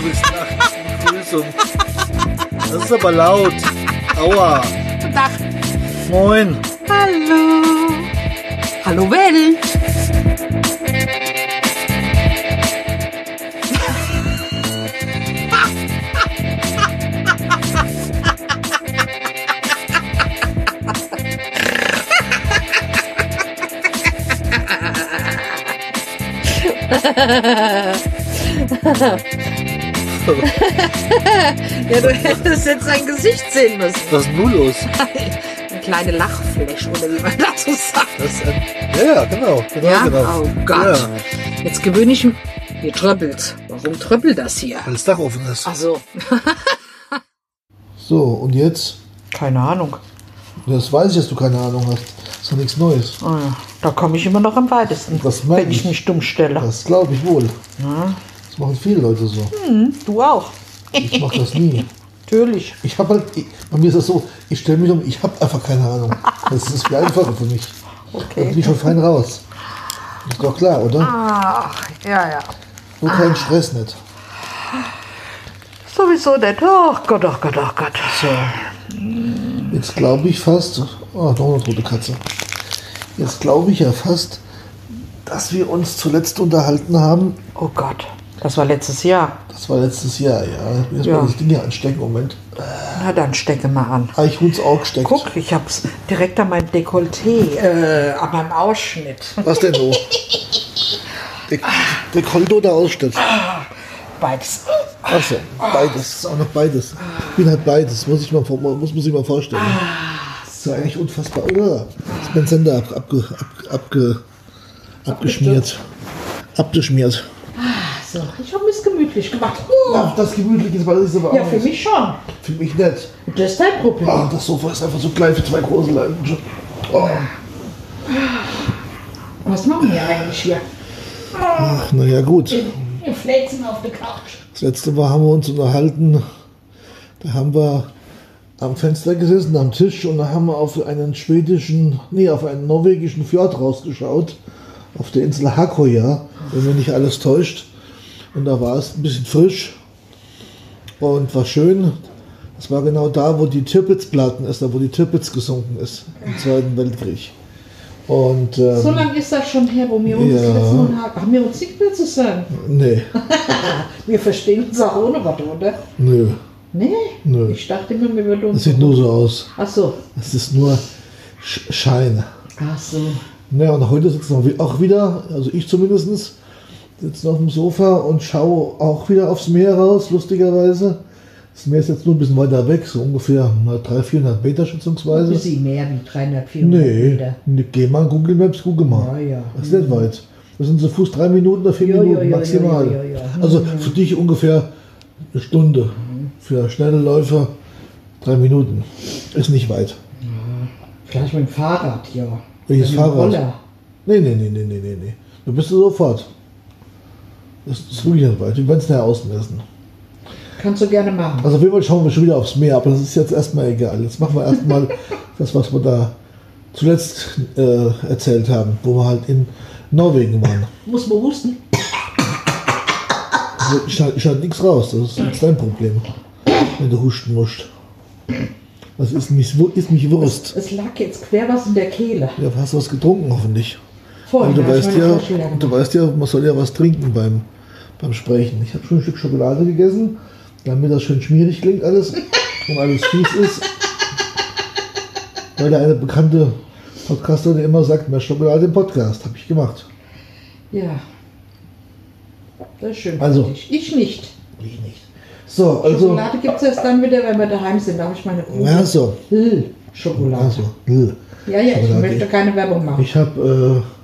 bist nachts. Begrüßung. Das ist aber laut. Aua. Guten Tag. Moin. Hallo. Hallo Welt. Ja, du hättest jetzt sein Gesicht sehen müssen. Was ist nun los? Eine kleine Lachfläche, oder wie man dazu sagt. Das ein, ja, ja, genau. genau, Ja? genau. Oh Gott. Ja, Jetzt gewöhne ich mich. Hier tröppelt. Warum tröppelt das hier? weil das Dach offen ist. Ach so. So, und jetzt? Keine Ahnung. Das weiß ich, dass du keine Ahnung hast. Das ist doch nichts Neues. Ah ja, Da komme ich immer noch am weitesten, wenn ich ich. mich dumm stelle. Das glaube ich wohl. Das machen viele Leute so. Hm, du auch. Ich mache das nie. Natürlich. Ich habe halt, bei mir ist das so, ich stelle mich um, ich habe einfach keine Ahnung. Das ist viel einfacher für mich. Da bin Okay. ich schon fein raus. Ist doch klar, oder? Ach, ja, ja. Nur keinen Stress nicht. Sowieso nicht. Oh Gott, oh Gott, oh Gott. So. Jetzt glaube ich fast, oh, noch eine tote Katze. Jetzt glaube ich ja fast, dass wir uns zuletzt unterhalten haben. Oh Gott. Das war letztes Jahr. Das war letztes Jahr, ja. Jetzt Ja. mal das Ding hier anstecken. Moment. Na dann stecke mal an. Ah, ich hun's auch gesteckt. Guck, ich hab's direkt an meinem Dekolleté, äh, an meinem Ausschnitt. Was denn so? Der, der Koldo oder Ausschnitt? Beides. Achso, beides. Auch noch beides. Ich bin halt beides. Muss ich mal, muss man sich mal vorstellen. Das ist ja eigentlich unfassbar. Oder? Ist mein Sender ab, abge, ab, abge, abgeschmiert. Abgeschmiert. So, ich habe es gemütlich gemacht. Ach, das gemütlich ist, weil ist aber Ja, für mich schon. Für mich nicht. Das ist dein Problem. Ah, das Sofa ist einfach so klein für zwei große Leute. Oh. Was machen wir eigentlich hier? Ach, naja, gut. Wir fläzen auf der Couch. Das letzte Mal haben wir uns unterhalten. Da haben wir am Fenster gesessen, am Tisch, und da haben wir auf einen schwedischen, nee, auf einen norwegischen Fjord rausgeschaut. Auf der Insel Hakoja, wenn mich nicht alles täuscht. Und da war es ein bisschen frisch und war schön. Das war genau da, wo die Tirpitz-Platten ist, da wo die Tirpitz gesunken ist im Zweiten Weltkrieg. Und ähm, So lange ist das schon her, wo wir uns Ja. das letzte Mal haben. Haben wir uns nicht mehr zusammen? nee, Wir verstehen uns auch ohne was, oder? nö, Nee? Nö. Ich dachte immer, wir würden das uns. sieht nur so aus. Ach so. Es ist nur Sch Schein. Ach so. Naja, und heute sitzen wir auch wieder, also ich zumindest, sitzen auf dem Sofa und schaue auch wieder aufs Meer raus, lustigerweise. Das Meer ist jetzt nur ein bisschen weiter weg, so ungefähr na, 300, 400 Meter schätzungsweise. Ist sie mehr wie 300, 400 Nee, Meter? nee, geh mal Google Maps, gucke mal. Ja, ja. Das ist nicht weit. Das sind so Fuß drei Minuten oder vier Ja, ja, Minuten ja, maximal. ja, ja, ja. Also für dich ungefähr eine Stunde. Für schnelle Läufer drei Minuten. Ist nicht weit. Vielleicht mit dem Fahrrad, ja. Welches Fahrrad? Roller. Nee, nee, nee, nee, nee, nee, nee. Du bist du sofort. Das ist wirklich nicht weit. Wir werden es nachher ausmessen. Kannst du gerne machen. Also auf jeden Fall schauen wir schon wieder aufs Meer, aber das ist jetzt erstmal egal. Jetzt machen wir erstmal das, was wir da zuletzt äh, erzählt haben, wo wir halt in Norwegen waren. Muss man husten? Also ich halte halt nichts raus, das ist jetzt dein Problem, wenn du husten musst. Das ist nicht, ist nicht Wurst. Es lag jetzt quer was in der Kehle. Ja, hast du was getrunken hoffentlich. Und du ich weißt, ja, du weißt ja, man soll ja was trinken beim, beim Sprechen. Ich habe schon ein Stück Schokolade gegessen, damit das schön schmierig klingt alles und alles fies ist. Weil da eine bekannte Podcaster, der immer sagt, mehr Schokolade im Podcast, habe ich gemacht. Ja. Das ist schön. Also. Ich nicht. Ich nicht. So, also, Schokolade gibt es erst dann wieder, wenn wir daheim sind. Da habe ich meine Kuchen. ja so, Schokolade. also. Ja, ja, ich möchte keine Werbung machen. Ich habe äh,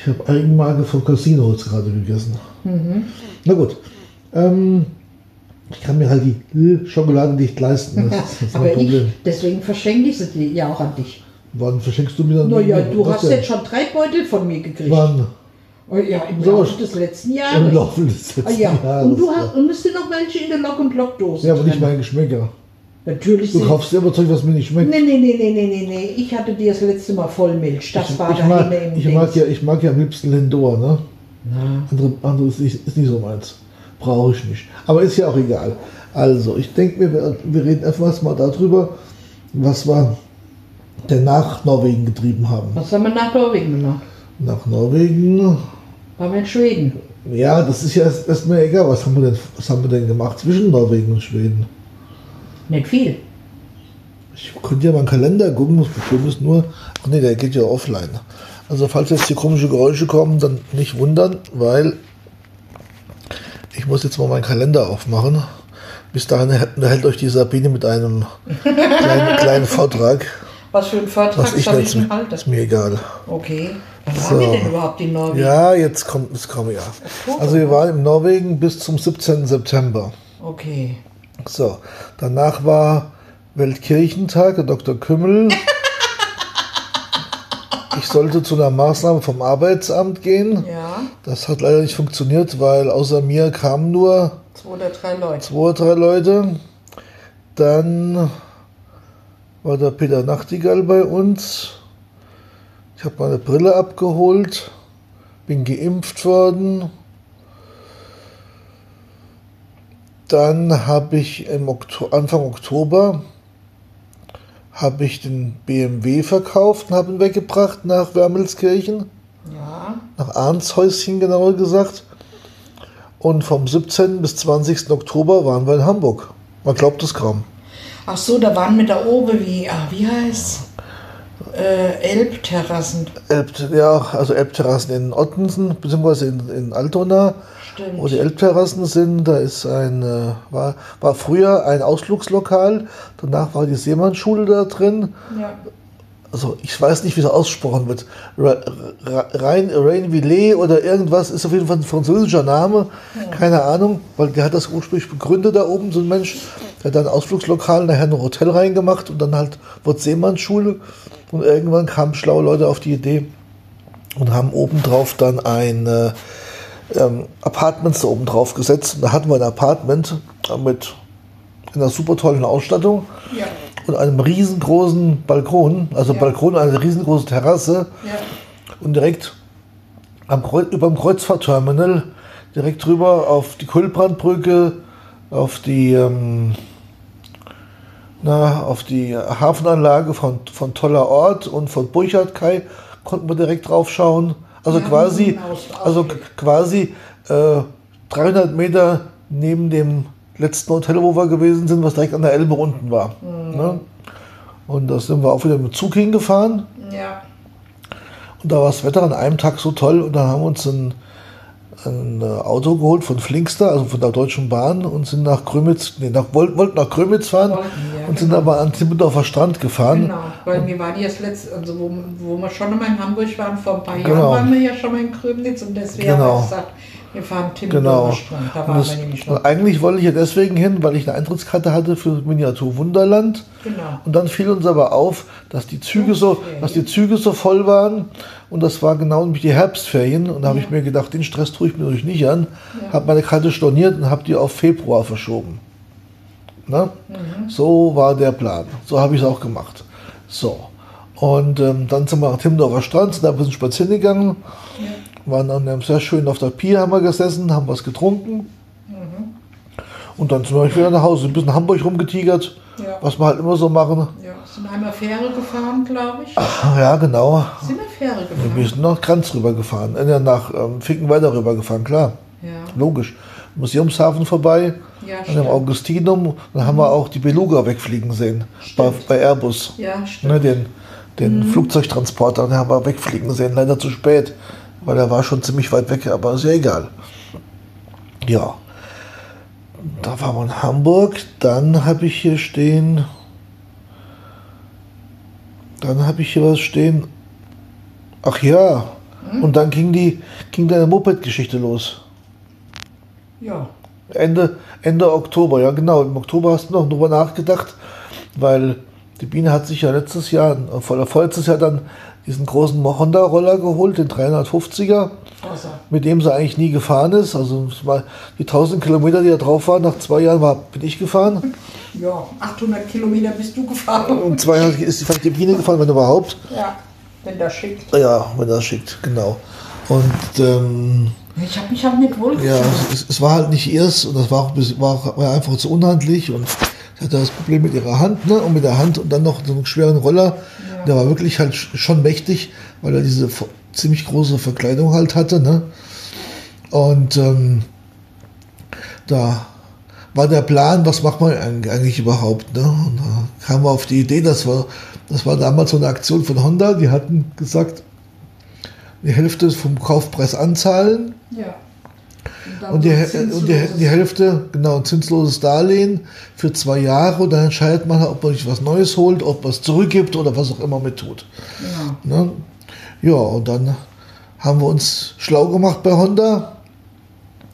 ich habe Eigenmarke von Casino jetzt gerade gegessen. Mhm. Na gut. Ähm, ich kann mir halt die Schokolade nicht leisten. Das ist, mein ich, Problem. deswegen verschenke ich sie ja auch an dich. Wann verschenkst du mir dann? Naja, du hast denn? jetzt schon drei Beutel von mir gekriegt. Wann? Oh, ja, im So. Laufe des letzten Im Jahres. Laufe des Ah, letzten ja. Jahres. Und du hast, und es sind noch welche in der Lock- und Lockdose. ja, aber nicht mein Geschmäcker. Natürlich Du kaufst immer Zeug, was mir nicht schmeckt. Nee, nee, nee, nee, nee, nee. Ich hatte dir das letzte Mal Vollmilch. Das war ich, mag, im ich, mag ja, ich mag ja am liebsten Lindor, ne? Andere, andere ist, nicht, ist nicht so meins. brauche ich nicht. Aber ist ja auch egal. Also, ich denke mir, wir, wir reden etwas mal darüber, was wir denn nach Norwegen getrieben haben. Was haben wir nach Norwegen gemacht? Nach Norwegen, Waren wir in Schweden? ja, das ist ja erst- erstmal egal. Was haben, wir denn, was haben wir denn gemacht zwischen Norwegen und Schweden? Nicht viel. Ich könnte ja mal einen Kalender gucken, das Problem ist nur, ach nee, der geht ja offline. Also falls jetzt hier komische Geräusche kommen, dann nicht wundern, weil ich muss jetzt mal meinen Kalender aufmachen. Bis dahin hält euch die Sabine mit einem kleinen, kleinen Vortrag. Was für ein Vortrag Was ich soll jetzt, ich denn halten? ist mir egal. Okay. Was So. haben wir denn überhaupt in Norwegen? Ja, jetzt kommt es kommen ja. Also wir waren in Norwegen bis zum 17. September. Okay. So, danach war Weltkirchentag, der Dr. Kümmel. Ich sollte zu einer Maßnahme vom Arbeitsamt gehen. Ja, Das hat leider nicht funktioniert, weil außer mir kamen nur zwei oder drei Leute. zwei oder drei Leute. Dann war der Peter Nachtigall bei uns. Ich habe meine Brille abgeholt, bin geimpft worden. Dann habe ich im Okto Anfang Oktober habe ich den BMW verkauft und habe ihn weggebracht nach Wermelskirchen Ja. nach Arndshäuschen genauer gesagt. Und vom 17. bis 20. Oktober waren wir in Hamburg. Man glaubt es kaum. Ach so, da waren wir da oben wie, ah, wie heißt äh, Elbterrassen. Elb, ja, also Elbterrassen in Ottensen, beziehungsweise in, in Altona, Stimmt. wo die Elbterrassen sind. Da ist ein, äh, war, war früher ein Ausflugslokal. Danach war die Seemannsschule da drin. Ja. also ich weiß nicht, wie es ausgesprochen wird. Ra- Ra- Rein, Rainville oder irgendwas ist auf jeden Fall ein französischer Name. Keine Ahnung, weil der hat das ursprünglich begründet da oben, so ein Mensch. Der hat dann Ausflugslokal, nachher ein Hotel reingemacht und dann halt wurde Seemannsschule. Und irgendwann kamen schlaue Leute auf die Idee und haben obendrauf dann ein äh, ähm, Apartments da oben drauf gesetzt. Und da hatten wir ein Apartment mit einer super tollen Ausstattung Ja. und einem riesengroßen Balkon, also Ja. Balkon, eine riesengroße Terrasse Ja. und direkt am über dem Kreuzfahrtterminal, direkt drüber auf die Kulbrandbrücke, auf die, ähm, na, auf die Hafenanlage von, von Toller Ort und von Burchard Kai konnten wir direkt drauf schauen. Also quasi, also quasi äh, 300 Meter neben dem letzten Hotel, wo wir gewesen sind, was direkt an der Elbe unten war. Ne? Und da sind wir auch wieder mit dem Zug hingefahren. Ja. Und da war das Wetter an einem Tag so toll und dann haben wir uns ein, ein äh, Auto geholt von Flinkster, also von der Deutschen Bahn und sind nach Krümitz, nee, nach, wollten, wollten nach Krümitz fahren Wollten, ja, und sind genau. aber an Timmendorfer Strand gefahren. Genau, weil mir war die das letzte, also wo, wo wir schon mal in Hamburg waren, vor ein paar Jahren Genau. waren wir ja schon mal in Krümnitz und deswegen Genau. haben wir gesagt, wir fahren Genau. Timmendorfer Strand. Da waren das, wir nämlich noch. eigentlich wollte ich ja deswegen hin, weil ich eine Eintrittskarte hatte für Miniatur Wunderland. Genau. Und dann fiel uns aber auf, dass die Züge so, dass die Züge so voll waren. Und das war genau nämlich die Herbstferien. Und da habe ich mir gedacht, den Stress tue ich mir durch nicht an. Habe meine Karte storniert und habe die auf Februar verschoben. Ne? So war der Plan. So habe ich es auch gemacht. So. Und ähm, dann sind wir nach Timmendorfer Strand, sind da ein bisschen spazieren gegangen. Waren dann sehr schön auf der Pier, haben wir gesessen, haben was getrunken. Und dann sind wir wieder nach Hause, ein bisschen Hamburg rumgetigert, Ja. was wir halt immer so machen. Ja, sind einmal Fähre gefahren, glaube ich. Ja, genau. Sind wir Fähre gefahren? Wir sind nach Kranz rübergefahren, äh, nach ähm, Finkenwerder rübergefahren, klar. Ja. Logisch. Museumshafen vorbei, Ja, an dem. Augustinum. Dann haben wir auch die Beluga wegfliegen sehen, bei, bei Airbus. Ja, stimmt. Ne, den den Flugzeugtransporter, den haben wir wegfliegen sehen. Leider zu spät, weil er war schon ziemlich weit weg, aber ist ja egal. Ja. Da waren wir in Hamburg. Dann habe ich hier stehen. Dann habe ich hier was stehen. Ach ja. Und dann ging die ging deine Moped-Geschichte los. Ja. Ende, Ende Oktober, ja genau. Im Oktober hast du noch drüber nachgedacht, weil die Biene hat sich ja letztes Jahr, oder vorletztes Jahr dann diesen großen Honda-Roller geholt, den 350er, Wasser. mit dem sie eigentlich nie gefahren ist. Also die 1000 Kilometer, die da drauf waren, nach zwei Jahren war, bin ich gefahren. Ja, 800 Kilometer bist du gefahren. Und zwei Jahre ist die Biene gefahren, wenn überhaupt. Ja, wenn das schickt. Ja, wenn das schickt, genau. Und ähm, Ich habe mich auch nicht wohl Ja, es, es war halt nicht ihrs und das war, auch, war, auch- einfach zu unhandlich und sie hatte das Problem mit ihrer Hand, ne? Und mit der Hand und dann noch so einen schweren Roller. Der war wirklich halt sch- schon mächtig, weil er diese ziemlich große Verkleidung halt hatte, ne? Und ähm, da war der Plan, was macht man eig- eigentlich überhaupt, ne? Und da kamen wir auf die Idee, das war, das war damals so eine Aktion von Honda, die hatten gesagt, die Hälfte vom Kaufpreis anzahlen Ja. Und die, und die, die Hälfte, genau, ein zinsloses Darlehen für zwei Jahre und dann entscheidet man, ob man sich was Neues holt, ob man es zurückgibt oder was auch immer mit tut. Genau. Ne? Ja, und dann haben wir uns schlau gemacht bei Honda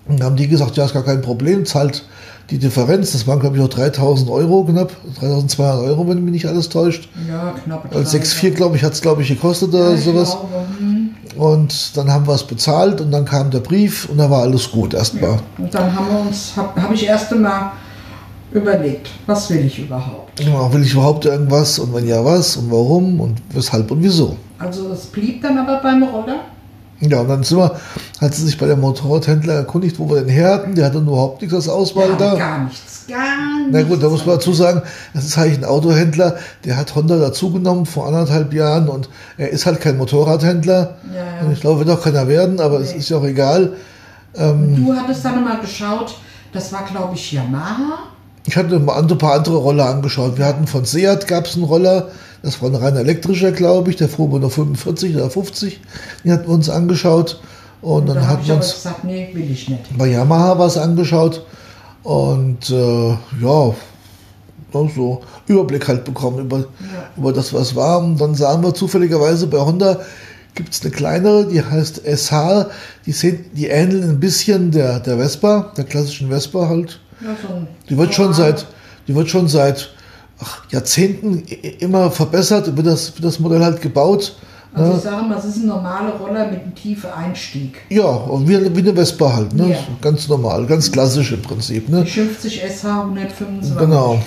und haben die gesagt, ja, ist gar kein Problem, zahlt die Differenz, das waren glaube ich noch 3000 Euro knapp, 3200 Euro, wenn mich nicht alles täuscht. Ja, knapp. Also 6,4 glaube ich, hat es glaube ich gekostet oder ich sowas. glaube, hm. Und dann haben wir es bezahlt und dann kam der Brief und da war alles gut erstmal. Und dann haben wir uns, habe hab ich erst einmal überlegt, was will ich überhaupt? Ja, will ich überhaupt irgendwas und wenn ja was und warum und weshalb und wieso? Also es blieb dann aber beim Roller. Ja, und dann sind wir, hat sie sich bei der Motorradhändler erkundigt, wo wir den her hatten. Der hatte überhaupt nichts als Auswahl Ja, da. Gar nichts, gar nichts. Na gut, da muss man dazu sagen, das ist eigentlich ein Autohändler, der hat Honda dazugenommen vor anderthalb Jahren und er ist halt kein Motorradhändler. Ja, ja. Und ich glaube, wird auch keiner werden, aber es Nee. ist ja auch egal. Du hattest dann mal geschaut, das war glaube ich Yamaha. Ich hatte mal ein paar andere Roller angeschaut. Wir hatten von Seat gab es einen Roller, das war ein rein elektrischer, glaube ich, der fuhr noch 45 oder 50. Den hatten wir uns angeschaut und Da dann habe hatten wir uns gesagt, nee, will ich nicht. bei Yamaha was angeschaut und äh, ja, so Überblick halt bekommen über, über das, was war. Und dann sahen wir zufälligerweise bei Honda gibt es eine kleinere, die heißt SH, die, sehen, die ähneln ein bisschen der, der Vespa, der klassischen Vespa halt. Die wird schon seit, die wird schon seit ach, Jahrzehnten immer verbessert, wird das, wird das Modell halt gebaut. Also Ne? ich sage mal, es ist ein normaler Roller mit einem tiefen Einstieg. Ja, und wie, wie eine Vespa halt, ne? Ja. Ganz normal, ganz klassisch im Prinzip, ne? Die 50 SH 125. Genau.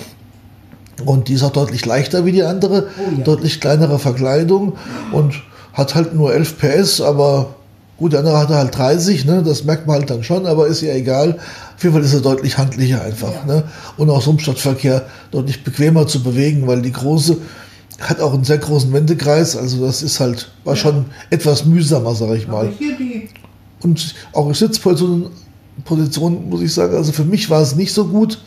Und die ist auch deutlich leichter wie die andere, Oh ja. deutlich kleinere Verkleidung und hat halt nur 11 PS, aber gut, der andere hatte halt 30, ne? das merkt man halt dann schon, aber ist ja egal. Auf jeden Fall ist er deutlich handlicher einfach. Ja. Ne? Und auch so im Stadtverkehr deutlich bequemer zu bewegen, weil die große hat auch einen sehr großen Wendekreis, also das ist halt, war schon etwas mühsamer, sag ich mal. Und auch Sitzposition, Position, muss ich sagen, also für mich war es nicht so gut,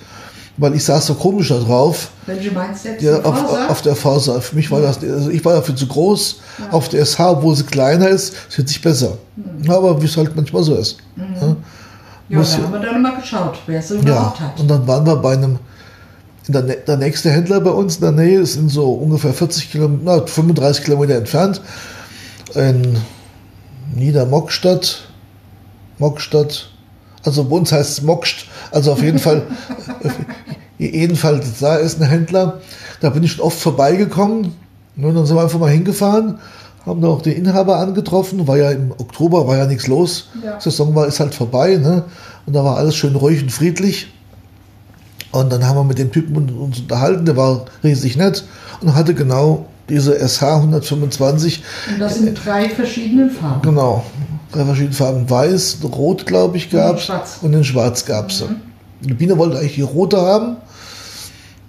weil ich saß so komisch da drauf. meinst du jetzt? Ja, Die auf, auf der Faser. Für mich war das, also ich war dafür zu groß. Auf der SH, obwohl sie kleiner ist, sieht sich besser. Ja, aber wie es halt manchmal so ist. Ja, ja, muss da ja- haben wir dann mal geschaut, wer ja. überhaupt hat. Und dann waren wir bei einem, in der, der nächste Händler bei uns in der Nähe ist in so ungefähr 40 Kilometer, na, 35 Kilometer entfernt. In Niedermockstadt. Mockstadt. Also bei uns heißt es Mockst. Also auf jeden Fall, jedenfalls da ist ein Händler. Da bin ich schon oft vorbeigekommen. Und dann sind wir einfach mal hingefahren, haben da auch den Inhaber angetroffen. War ja im Oktober, war ja nichts los. Ja. Saison war ist halt vorbei, ne? Und da war alles schön ruhig und friedlich. Und dann haben wir mit dem Typen uns unterhalten, der war riesig nett und hatte genau diese SH 125, Und das in drei verschiedenen Farben. genau, drei verschiedene Farben, weiß, rot, glaube ich, gab schwarz. und in schwarz gab es. Die Biene wollte eigentlich die rote haben,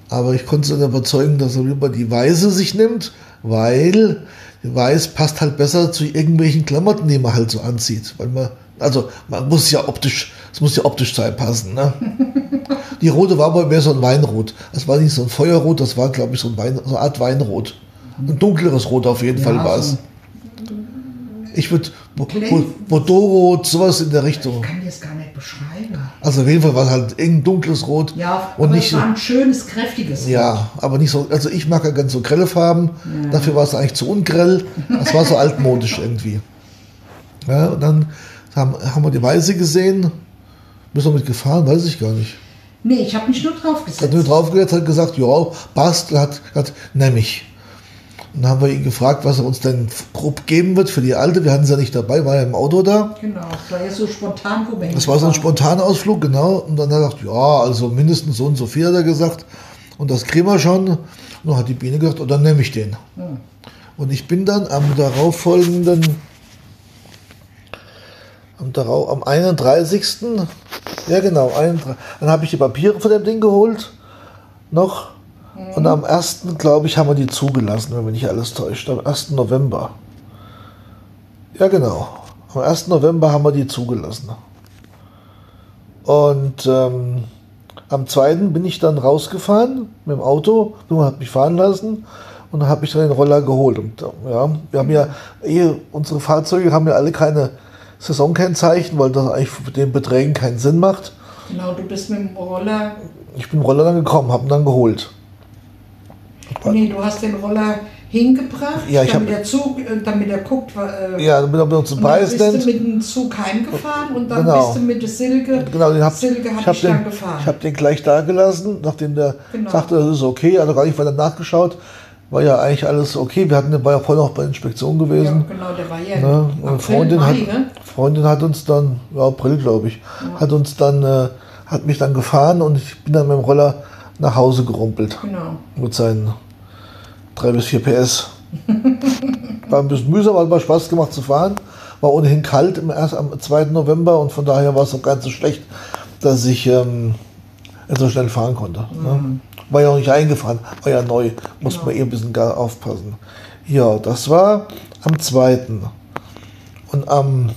aber ich konnte sie dann überzeugen, dass er lieber die weiße sich nimmt, weil die weiß passt halt besser zu irgendwelchen Klamotten, die man halt so anzieht. Weil man, also man muss ja optisch, es muss ja optisch sein passen. Ne? Die rote war aber mehr so ein Weinrot. Das war nicht so ein Feuerrot, das war, glaube ich, so, ein Wein, so eine Art Weinrot. Ein dunkleres Rot auf jeden Fall war es. so Ich würde. Bordeaux-Rot, sowas in der Richtung. Ich kann das gar nicht beschreiben. Also auf jeden Fall war es halt irgendein dunkles Rot. Ja, und aber nicht es so. war ein schönes, kräftiges. Ja, aber nicht so. Also ich mag ja ganz so grelle Farben. Dafür war es eigentlich zu ungrell. Das war so altmodisch irgendwie. Ja, und dann haben, haben wir die Weiße gesehen. Bist du mit gefahren? Weiß ich gar nicht. Nee, ich habe mich nur drauf Hat nur draufgesetzt, hat gesagt, ja, passt, hat, hat, nehm ich. Und dann haben wir ihn gefragt, was er uns denn grob geben wird für die alte. Wir hatten sie ja nicht dabei, war ja im Auto da. Genau, das war ja so spontan, wo wir Das war so ein spontaner Ausflug, genau. Und dann hat er gesagt, ja, also mindestens so und so viel hat er gesagt. Und das kriegen wir schon. Und dann hat die Biene gesagt, und dann nehme ich den. Und ich bin dann am darauffolgenden, Am, darau- am 31. Ja, genau. 31. Dann habe ich die Papiere von dem Ding geholt. Noch. Und am 1. glaube ich, haben wir die zugelassen, wenn mich nicht alles täuscht. Am 1. November. Ja, genau. Am 1. November haben wir die zugelassen. Und ähm, am 2. bin ich dann rausgefahren mit dem Auto. Du hast mich fahren lassen. Und dann habe ich dann den Roller geholt. Und, ja, wir haben ja, eh, unsere Fahrzeuge haben ja alle keine Saisonkennzeichen, weil das eigentlich für den Beträgen keinen Sinn macht. Genau, du bist mit dem Roller. Ich bin Roller dann gekommen, habe ihn dann geholt. Nee, du hast den Roller hingebracht, Ja, ich damit hab- der Zug, äh, damit er guckt, äh, Ja, damit er uns den und dann bist du mit dem Zug heimgefahren und dann Genau. bist du mit der Silke. Genau, den hab, Silke ich hat habe dich dann den, gefahren. ich hab den gleich da gelassen, nachdem der Genau. sagte, das ist okay, er gar nicht weiter nachgeschaut. War ja eigentlich alles okay. Wir hatten den war ja vorher noch bei der Inspektion ja, gewesen. genau, der war ja Ne? Und April, Freundin Mai, hat, ne? Freundin hat uns dann, ja, April glaube ich, hat uns dann, äh, hat mich dann gefahren und ich bin dann mit dem Roller nach Hause gerumpelt. Genau. Mit seinen 3 bis 4 PS. War ein bisschen mühsam, hat aber Spaß gemacht zu fahren. War ohnehin kalt im erst am 2. November und von daher war es auch ganz so schlecht, dass ich ähm, so schnell fahren konnte. Ne? War ja auch nicht eingefahren, war ja neu. Muss man eh ein bisschen gar aufpassen. Ja, das war am 2. Und am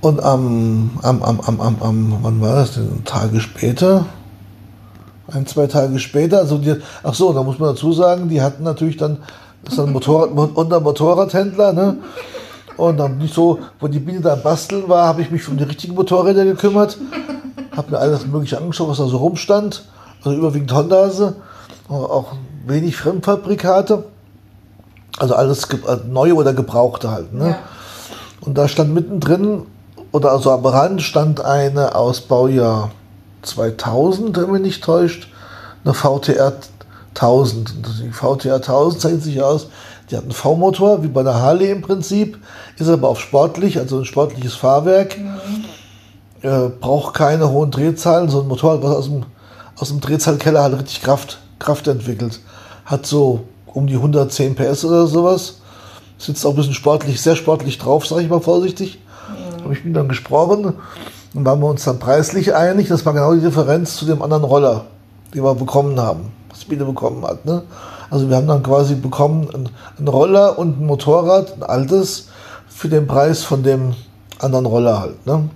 und am, am, am, am, am, am, wann war das denn? Tage später? Ein, zwei Tage später, also die, ach so, da muss man dazu sagen, die hatten natürlich dann, das ist ein Motorrad, unter Motorradhändler, ne? Und dann nicht so, wo die Biene da am Basteln war, habe ich mich um die richtigen Motorräder gekümmert, habe mir alles Mögliche angeschaut, was da so rumstand, also überwiegend Hondase, auch wenig Fremdfabrikate, also alles also neue oder gebrauchte halt, ne? Ja. Und da stand mittendrin, oder also am Rand stand eine aus Baujahr 2000, wenn mich nicht täuscht, eine VTR 1000. Und Die VTR 1000 zeichnet sich aus, die hat einen V-Motor, wie bei der Harley im Prinzip, ist aber auf sportlich, also ein sportliches Fahrwerk, äh, braucht keine hohen Drehzahlen, so ein Motorrad, was aus dem, aus dem Drehzahlkeller halt richtig Kraft, Kraft entwickelt. Hat so um die 110 PS oder sowas. Sitzt auch ein bisschen sportlich, sehr sportlich drauf, sage ich mal vorsichtig. Habe ich mit ihm dann gesprochen. Dann waren wir uns dann preislich einig. Das war genau die Differenz zu dem anderen Roller, den wir bekommen haben, was Biene bekommen hat. Ne? Also wir haben dann quasi bekommen einen, einen Roller und ein Motorrad, ein altes, für den Preis von dem anderen Roller halt. Ne?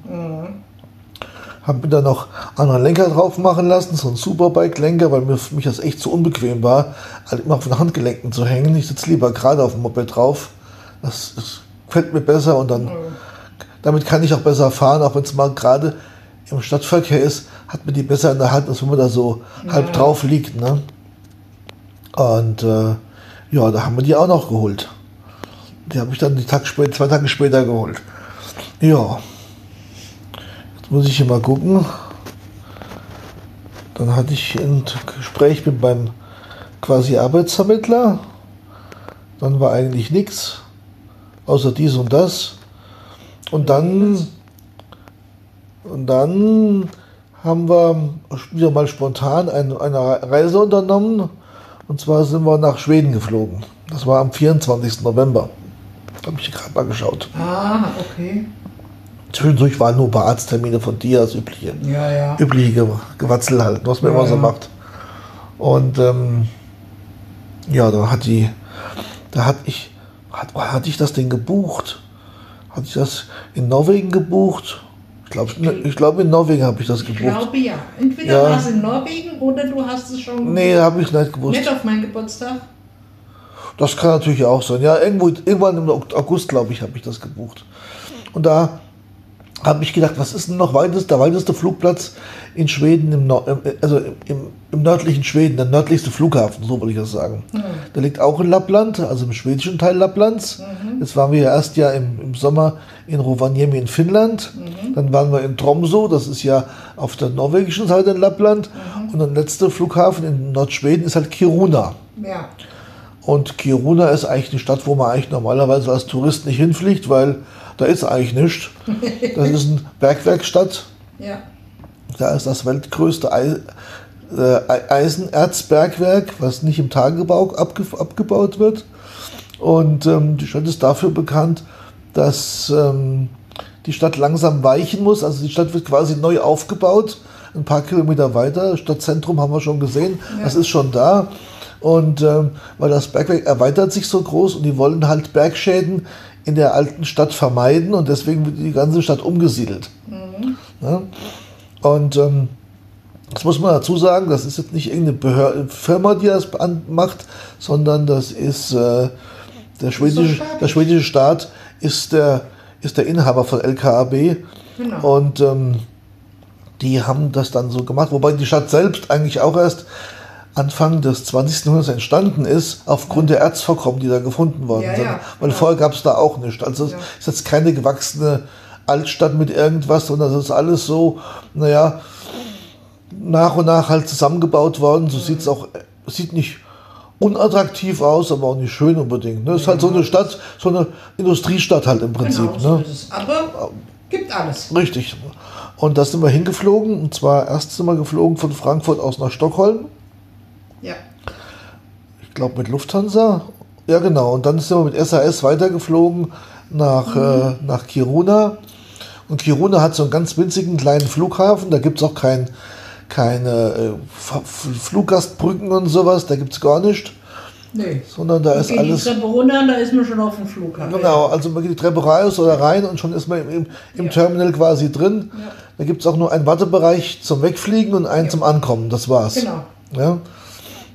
Haben mir dann noch anderen Lenker drauf machen lassen, so ein Superbike-Lenker, weil mir für mich das echt zu unbequem war, halt immer auf den Handgelenken zu hängen. Ich sitze lieber gerade auf dem Moped drauf. Das, das gefällt mir besser und dann damit kann ich auch besser fahren, auch wenn es mal gerade im Stadtverkehr ist, hat man die besser in der Hand, als wenn man da so halb drauf liegt. Ne? Und äh, ja, da haben wir die auch noch geholt. Die habe ich dann die Tag spät, zwei Tage später geholt. Ja. Jetzt muss ich hier mal gucken. Dann hatte ich ein Gespräch mit meinem quasi Arbeitsvermittler. Dann war eigentlich nichts, außer dies und das. Und dann, und dann haben wir wieder mal spontan ein, eine Reise unternommen. Und zwar sind wir nach Schweden geflogen. Das war am 24. November. Habe ich gerade mal geschaut. Ah, okay. Zwischendurch waren nur ein paar Arzttermine von dir, das übliche. Ja, ja. Übliche Ge Gewatzel halt, was man Ja, immer so macht. Und ähm, ja, da hat die, da hat ich, hat, hatte ich das Ding gebucht? Hatte ich das in Norwegen gebucht? Ich glaube, ich glaub, in Norwegen habe ich das Ich gebucht. glaube ja. Entweder Ja. war es in Norwegen oder du hast es schon Nee, habe ich nicht gewusst. nicht auf meinen Geburtstag. Das kann natürlich auch sein. Ja, irgendwo, irgendwann im August, glaube ich, habe ich das gebucht. Und da habe ich gedacht, was ist denn noch weitest, der weiteste Flugplatz in Schweden, im, Nor- im- also im, im nördlichen Schweden, der nördlichste Flughafen, so würde ich das sagen. Der liegt auch in Lappland, also im schwedischen Teil Lapplands. Jetzt waren wir ja erst ja im, im Sommer in Rovaniemi in Finnland. Dann waren wir in Tromsø, das ist ja auf der norwegischen Seite in Lappland. Und der letzte Flughafen in Nordschweden ist halt Kiruna. Ja. Und Kiruna ist eigentlich eine Stadt, wo man eigentlich normalerweise als Tourist nicht hinfliegt, weil da ist eigentlich nichts. Das ist eine Bergwerkstatt. Ja. Da ist das weltgrößte äh, Eisenerzbergwerk, was nicht im Tagebau abge, abgebaut wird. Und ähm, die Stadt ist dafür bekannt, dass ähm, die Stadt langsam weichen muss. Also die Stadt wird quasi neu aufgebaut, ein paar Kilometer weiter. Stadtzentrum haben wir schon gesehen, Ja. das ist schon da. Und ähm, weil das Bergwerk erweitert sich so groß und die wollen halt Bergschäden in der alten Stadt vermeiden und deswegen wird die ganze Stadt umgesiedelt. Ja? Und ähm, das muss man dazu sagen, das ist jetzt nicht irgendeine Behör Firma, die das macht, sondern das ist äh, der, schwedische, staatlich. der schwedische Staat ist der, ist der Inhaber von LKAB. Genau. Und ähm, die haben das dann so gemacht, wobei die Stadt selbst eigentlich auch erst Anfang des 20. Jahrhunderts entstanden ist, aufgrund der Erzvorkommen, die da gefunden worden Ja, sind. ja, Weil ja. vorher gab es da auch nicht. Also es Ja. ist jetzt keine gewachsene Altstadt mit irgendwas, sondern das ist alles so, naja, nach und nach halt zusammengebaut worden. So sieht es auch, sieht nicht unattraktiv aus, aber auch nicht schön unbedingt. Ne? Ist halt so eine Stadt, so eine Industriestadt halt im Prinzip. genau, ne? Aber gibt alles. Richtig. Und da sind wir hingeflogen. Und zwar erst sind wir geflogen von Frankfurt aus nach Stockholm. Ja. Ich glaube mit Lufthansa. Ja, genau. Und dann sind wir mit SAS weitergeflogen nach, äh, nach Kiruna. Und Kiruna hat so einen ganz winzigen kleinen Flughafen. Da gibt es auch kein, keine äh, Fluggastbrücken und sowas. Da gibt es gar nicht. Nee. Sondern da ist Geht alles. die Treppe runter, da ist man schon auf dem Flughafen. Genau, also man geht die Treppe raus oder rein und schon ist man im, im, Ja. Terminal quasi drin. Ja. Da gibt es auch nur einen Wartebereich zum Wegfliegen und einen zum Ankommen. Das war's. Genau. Ja?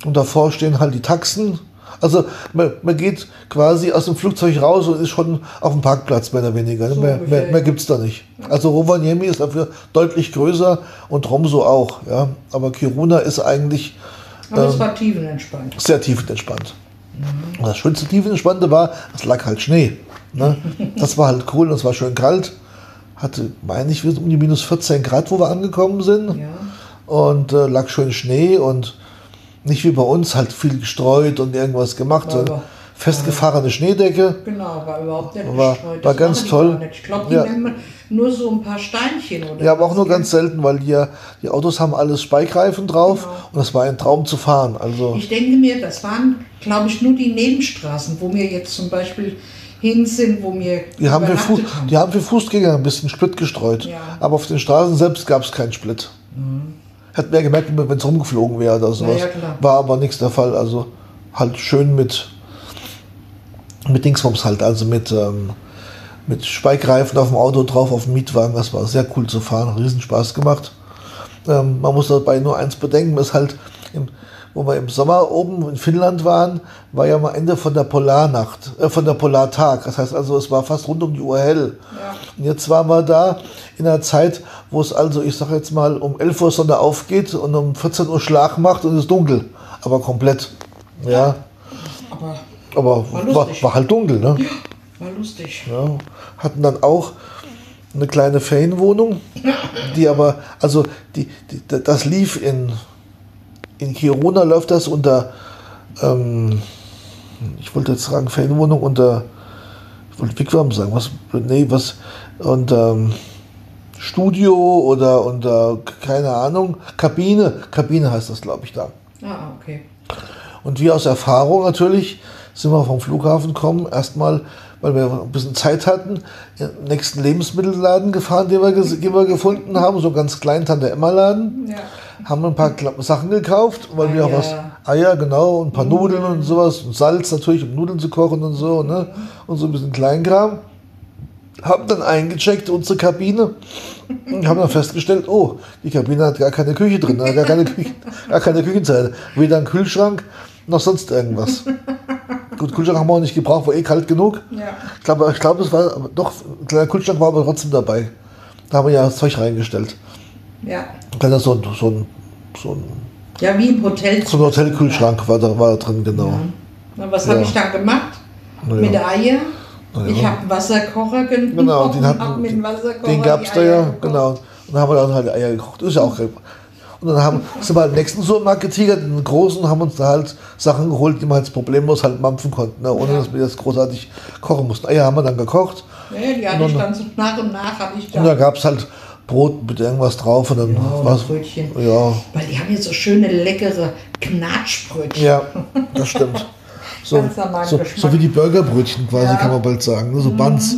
Und davor stehen halt die Taxen. Also man, man geht quasi aus dem Flugzeug raus und ist schon auf dem Parkplatz, mehr oder weniger. So mehr mehr, mehr gibt es da nicht. Also Rovaniemi ist dafür deutlich größer und Tromso auch. Ja? Aber Kiruna ist eigentlich Aber Ähm. es war tiefenentspannt. sehr tiefenentspannt. Und das schönste tiefenentspannte war, es lag halt Schnee. Ne? Das war halt cool und es war schön kalt. Hatte, meine ich, um die minus 14 Grad, wo wir angekommen sind. Ja. Und äh, lag schön Schnee und nicht wie bei uns halt viel gestreut und irgendwas gemacht, sondern aber- festgefahrene Schneedecke. Genau, war überhaupt nicht War- gestreut. war Das ganz toll. Ich glaube, die Ja. nehmen nur so ein paar Steinchen oder Ja, aber auch nur gell? ganz selten, weil die, die Autos haben alles Speikreifen drauf Genau. und das war ein Traum zu fahren. Also Ich denke mir, das waren, glaube ich, nur die Nebenstraßen, wo wir jetzt zum Beispiel hin sind, wo wir die haben, für Fu übernachtet haben. die haben für Fußgänger ein bisschen Split gestreut. Ja. Aber auf den Straßen selbst gab es keinen Split. Hätten wir gemerkt, wenn es rumgeflogen wäre oder sowas. ja. War aber nichts der Fall. Also halt schön mit, mit Dingsbums halt, also mit, ähm, mit Speikreifen auf dem Auto drauf, auf dem Mietwagen. Das war sehr cool zu fahren, riesen Spaß gemacht. Ähm, man muss dabei nur eins bedenken, ist halt, im, wo wir im Sommer oben in Finnland waren, war ja am Ende von der Polarnacht, äh, von der Polartag. Das heißt also, es war fast rund um die Uhr hell. Ja. Und jetzt waren wir da in einer Zeit, wo es also, ich sag jetzt mal, um 11 Uhr Sonne aufgeht und um 14 Uhr Schlag macht und es ist dunkel. Aber komplett. Ja. Aber Aber War war, war halt dunkel, ne? war lustig. Ja, hatten dann auch eine kleine Ferienwohnung, die aber, also die, die, das lief in, in Kiruna, läuft das unter, ähm, ich wollte jetzt sagen Ferienwohnung unter, ich wollte Wigwam sagen, was, nee, was, unter ähm, Studio oder unter, keine Ahnung, Kabine, Kabine heißt das, glaube ich, da. Ah, okay. Und wir aus Erfahrung natürlich sind wir vom Flughafen gekommen, erstmal, weil wir ein bisschen Zeit hatten, in den nächsten Lebensmittelladen gefahren, den wir, den wir gefunden haben, so ganz kleinen Tante-Emma-Laden. Ja. Haben ein paar Sachen gekauft, weil wir auch was, Eier. Eier, genau, und ein paar Nudeln und sowas, und Salz natürlich, um Nudeln zu kochen und so, ne, und so ein bisschen Kleinkram. Haben dann eingecheckt, unsere Kabine, und haben dann festgestellt, oh, die Kabine hat gar keine Küche drin, gar keine, Küche, gar keine Küchenzeile. Weder ein Kühlschrank, noch sonst irgendwas. Gut, Kühlschrank haben wir auch nicht gebraucht, war eh kalt genug. Ja. Ich glaube, ich glaube, es war doch, ein kleiner Kühlschrank war aber trotzdem dabei. Da haben wir ja das Zeug reingestellt. Ja. Ein kleiner so, so ein, so ein, Ja, wie im Hotel. so ein Hotelkühlschrank war da, war da drin, genau. Na, was Ja. habe ich dann gemacht? Na Mit ja. Eier. Ja. Ich habe einen Wasserkocher genommen. Genau, den, und hatten, mit Wasserkocher den gab es da ja, gekocht. genau. Und dann haben wir dann halt Eier gekocht. Ist ja auch. Und dann haben, sind wir halt nächsten Supermarkt getigert, in den großen, und haben uns da halt Sachen geholt, die man halt problemlos halt mampfen konnten, ne, ohne Ja. dass wir das großartig kochen mussten. Eier haben wir dann gekocht. Ja, die hatte ich dann so nach und nach habe ich da. Und da gab es halt Brot mit irgendwas drauf und dann Ja, war's. Brötchen. Ja, Weil die haben jetzt so schöne, leckere Knatschbrötchen. ja, das stimmt. So, so, so wie die Burgerbrötchen quasi, Ja. Mhm. kann man bald sagen. ne, So Buns.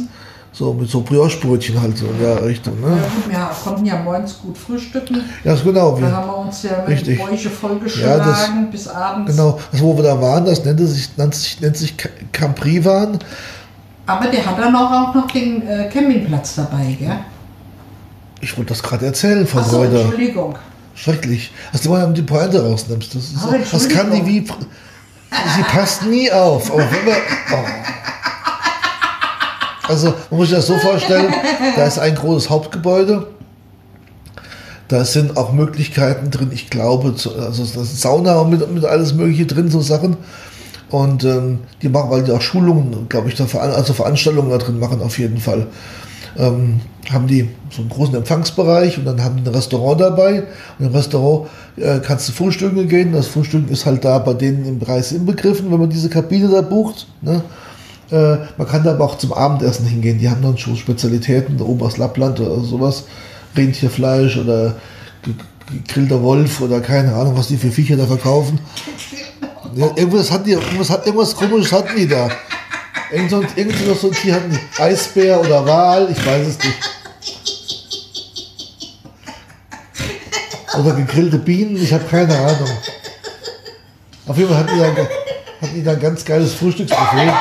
so mit so Brioche-Brötchen halt so in der Richtung. Ne? Ja, wir konnten ja morgens gut frühstücken. Ja, ist genau. Da Wir, haben wir uns ja mit Richtig. Bäuche vollgeschlagen bis abends. genau. Das, wo wir da waren, das nennt sich, nennt sich, nennt sich Ca- Camprivan. Aber der hat dann auch, auch noch den äh, Campingplatz dabei, gell? Ich wollte das gerade erzählen von Achso, heute. Entschuldigung. Schrecklich. Dass du mal die Pointe rausnimmst. Das, so- das kann die wie. Sie passt nie auf. Aber wenn wir, oh. Also, man muss sich das so vorstellen: da ist ein großes Hauptgebäude. Da sind auch Möglichkeiten drin, ich glaube, zu, also da ist Sauna und mit, mit alles Mögliche drin, so Sachen. Und ähm, die machen, weil die auch Schulungen, glaube ich, da also Veranstaltungen da drin machen, auf jeden Fall. Ähm, haben die so einen großen Empfangsbereich und dann haben die ein Restaurant dabei. Und im Restaurant äh, kannst du frühstücken gehen. Das Frühstück ist halt da bei denen im Preis inbegriffen, wenn man diese Kabine da bucht. Ne? Äh, man kann da aber auch zum Abendessen hingehen. Die haben dann schon Spezialitäten, da oben aus Lappland oder sowas. Rentierfleisch oder ge- gegrillter Wolf oder keine Ahnung, was die für Viecher da verkaufen. Ja, irgendwas hatten die, irgendwas, hat, irgendwas komisches hatten die da. Irgend so, irgend ein Tier hatten die. Eisbär oder Wal, ich weiß es nicht. Oder gegrillte Bienen, ich habe keine Ahnung. Auf jeden Fall hatten die da, hatten die da ein ganz geiles Frühstücksbuffet.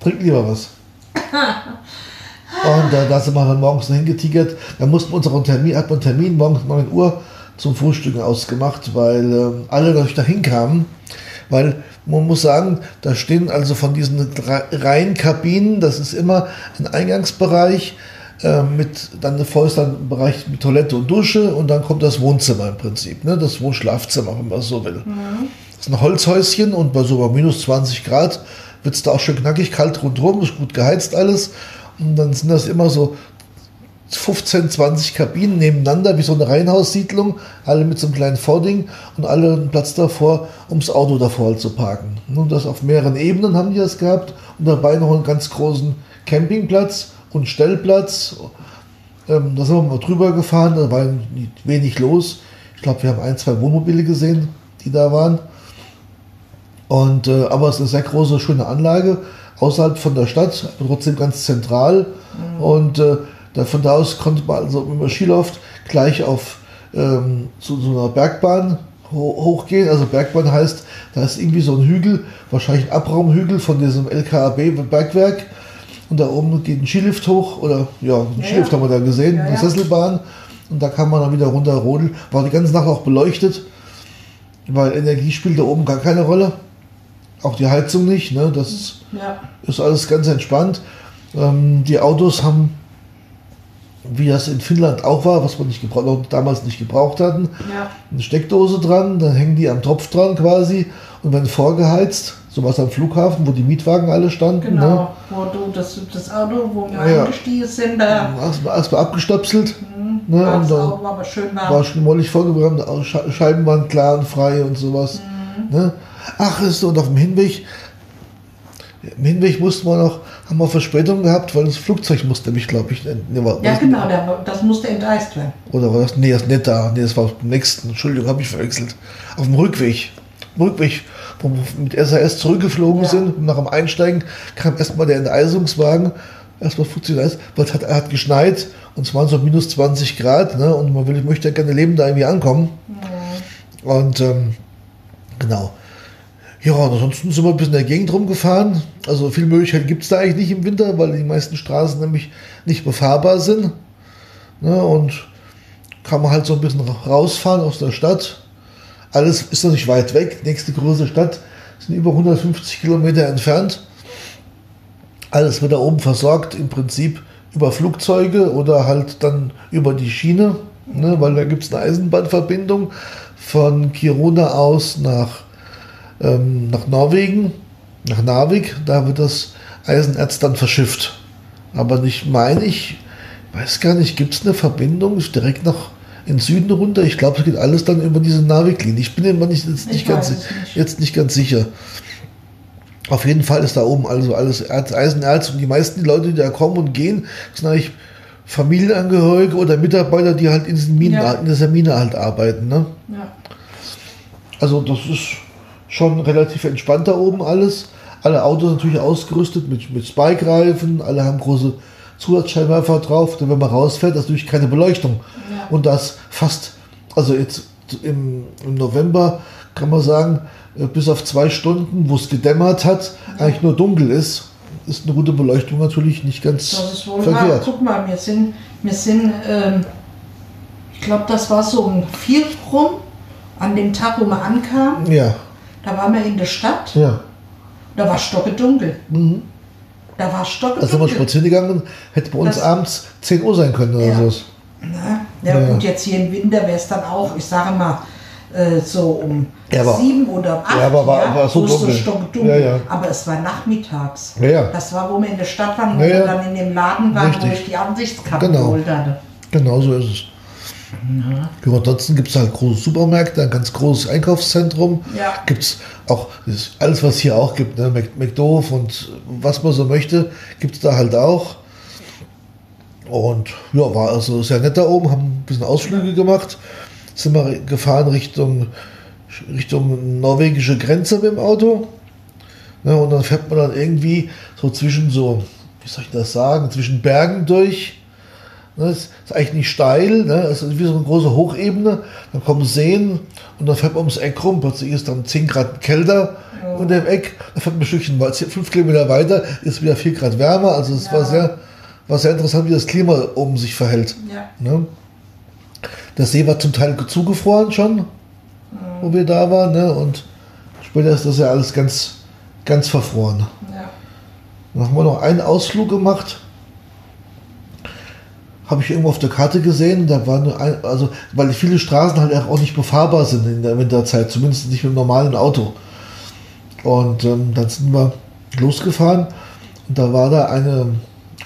Trink lieber was. Und äh, da sind wir dann morgens hingetigert. Da mussten wir unseren Termin, hat man einen Termin morgens 9 Uhr zum Frühstücken ausgemacht, weil ähm, alle natürlich dahin kamen. Weil man muss sagen, da stehen also von diesen drei Reihen Kabinen, das ist immer ein Eingangsbereich äh, mit dann eine ein Bereich mit Toilette und Dusche und dann kommt das Wohnzimmer im Prinzip, ne? das Wohnschlafzimmer, wenn man so will. Das ist ein Holzhäuschen und bei so bei minus 20 Grad wird es da auch schön knackig kalt rundherum, ist gut geheizt alles. Und dann sind das immer so 15, 20 Kabinen nebeneinander, wie so eine Reihenhaussiedlung, alle mit so einem kleinen Vording und alle einen Platz davor, ums Auto davor halt zu parken. Und das auf mehreren Ebenen haben die das gehabt und dabei noch einen ganz großen Campingplatz und Stellplatz. Ähm, da sind wir mal drüber gefahren, da war wenig los. Ich glaube, wir haben ein, zwei Wohnmobile gesehen, die da waren. Und, äh, aber es ist eine sehr große, schöne Anlage, außerhalb von der Stadt, aber trotzdem ganz zentral. Und äh, da, von da aus konnte man also, wenn man Ski läuft, gleich auf ähm, zu so einer Bergbahn ho hochgehen. Also Bergbahn heißt, da ist irgendwie so ein Hügel, wahrscheinlich ein Abraumhügel von diesem LKAB-Bergwerk. Und da oben geht ein Skilift hoch, oder ja, ein Ja, Skilift ja. haben wir da gesehen, Ja, eine. Sesselbahn. Und da kann man dann wieder runter rodeln. War die ganze Nacht auch beleuchtet, weil Energie spielt da oben gar keine Rolle. Auch die Heizung nicht. Ne? Das ist alles ganz entspannt. Ähm, die Autos haben, wie das in Finnland auch war, was wir nicht gebraucht, noch damals nicht gebraucht hatten, Ja. eine Steckdose dran, dann hängen die am Tropf dran quasi und werden vorgeheizt. So was am Flughafen, wo die Mietwagen alle standen. Ne? Genau, wo du das, das Auto, wo wir Ja. eingestiegen sind, da Erstmal erst mal abgestöpselt. war Ne? das Und dann Auto aber schön warm. war schon mollig vollgewärmt, auch Sche- Scheiben waren klar und frei und sowas. Mhm. Ne? Ach, ist und auf dem Hinweg, im Hinweg mussten wir noch, haben wir Verspätung gehabt, weil das Flugzeug musste nämlich, glaube ich, ne, war, ja, war- genau, das musste enteist werden. Oder war das? Nee, das ist nicht da. Nee, das war auf dem nächsten. Entschuldigung, habe ich verwechselt. Auf dem Rückweg. Rückweg, wo wir mit SAS zurückgeflogen Ja. sind. Nach dem Einsteigen kam erstmal der Enteisungswagen. Erstmal funktioniert weil es hat, er hat geschneit und es waren so minus 20 Grad. Ne? Und man will, ich möchte ja gerne leben, da irgendwie ankommen. Und ähm, genau. Ja, ansonsten sind wir ein bisschen in der Gegend rumgefahren. Also viel Möglichkeit gibt es da eigentlich nicht im Winter, weil die meisten Straßen nämlich nicht befahrbar sind. Ne, und kann man halt so ein bisschen ra- rausfahren aus der Stadt. Alles ist noch nicht weit weg. Nächste große Stadt sind über 150 Kilometer entfernt. Alles wird da oben versorgt, im Prinzip über Flugzeuge oder halt dann über die Schiene, ne, weil da gibt es eine Eisenbahnverbindung von Kiruna aus nach, ähm, nach Norwegen, nach Narvik. Da wird das Eisenerz dann verschifft. Aber nicht, meine ich, weiß gar nicht, gibt es eine Verbindung direkt nach in den Süden runter? Ich glaube, es geht alles dann über diese Narvik-Linie. Ich bin immer nicht, jetzt, Ich nicht ganz, nicht. jetzt nicht ganz sicher. Auf jeden Fall ist da oben also alles Erz, Eisenerz und die meisten Leute, die da kommen und gehen, sind eigentlich Familienangehörige oder Mitarbeiter, die halt in, diesen Minen, Ja. in dieser Mine halt arbeiten. Ne? Ja. Also das ist schon relativ entspannt da oben alles. Alle Autos natürlich ausgerüstet mit, mit Spike-Reifen, alle haben große Zusatzscheinwerfer drauf, denn wenn man rausfährt, ist natürlich keine Beleuchtung. Ja. Und das fast, also jetzt im, im November kann man sagen, äh, bis auf zwei Stunden, wo es gedämmert hat, eigentlich nur dunkel ist, ist eine gute Beleuchtung natürlich nicht ganz Das ist wohl wahr. verkehrt. Guck mal, wir sind, wir sind ähm, ich glaube, das war so um vier rum, an dem Tag, wo wir ankamen. Ja, Da waren wir in der Stadt, ja. da war stockendunkel. Da war Als sind wir spazieren gegangen, hätte bei uns Das- abends 10 Uhr sein können oder Ja. so. Na, ja, Ja. gut, jetzt hier im Winter wäre es dann auch, ich sage mal, äh, so um Ja, aber- sieben oder um acht. Ja, aber war- war so wo dunkel. stockdunkel. Ja, ja. Aber es war nachmittags. Ja, ja. Das war, wo wir in der Stadt waren, wo Ja, ja. wir dann in dem Laden waren, wo Richtig. ich die Ansichtskarte Genau. geholt hatte. Genau so ist es. Ja, ansonsten gibt es halt große Supermärkte, ein ganz großes Einkaufszentrum. Ja. Gibt es auch alles, was hier auch gibt, ne? Mc- McDoof und was man so möchte, gibt es da halt auch. Und ja, war also sehr nett da oben, haben ein bisschen Ausflüge gemacht. Sind wir gefahren Richtung, Richtung norwegische Grenze mit dem Auto. Ne, und dann fährt man dann irgendwie so zwischen so, wie soll ich das sagen, zwischen Bergen durch. Ne, das ist eigentlich nicht steil, ne? es ist wie so eine große Hochebene. Dann kommen Seen und dann fährt man ums Eck rum. Plötzlich ist dann 10 Grad kälter unter dem Eck. Dann fährt man ein Stückchen weit- 5 Kilometer weiter, ist wieder 4 Grad wärmer. Also es war, Ja. sehr, war sehr interessant, wie das Klima oben sich verhält. Ja. Ne? Der See war zum Teil zugefroren schon, wo wir da waren. Ne? Und später ist das ja alles ganz, ganz verfroren. Ja. Dann haben wir noch einen Ausflug gemacht. Habe ich irgendwo auf der Karte gesehen. Da war nur ein, also, weil viele Straßen halt auch nicht befahrbar sind in der Winterzeit, zumindest nicht mit einem normalen Auto. Und ähm, dann sind wir losgefahren und da war da eine,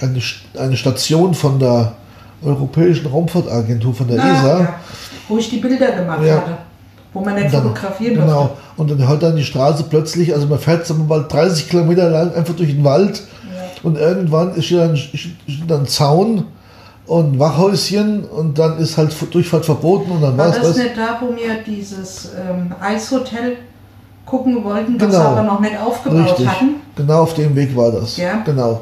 eine, eine Station von der Europäischen Raumfahrtagentur, von der Ah, ESA. ja. Wo ich die Bilder gemacht Ja. hatte. Wo man nicht dann- fotografieren Genau. durfte. Und dann hört dann die Straße plötzlich, also man fährt sagen wir mal 30 Kilometer lang einfach durch den Wald und irgendwann ist hier dann, ist dann ein Zaun und Wachhäuschen und dann ist halt Durchfahrt verboten und dann War es das nicht da, wo wir dieses ähm, Eishotel gucken wollten, das Genau. aber noch nicht aufgebaut Richtig. hatten? Genau auf dem Weg war das. Ja. Genau.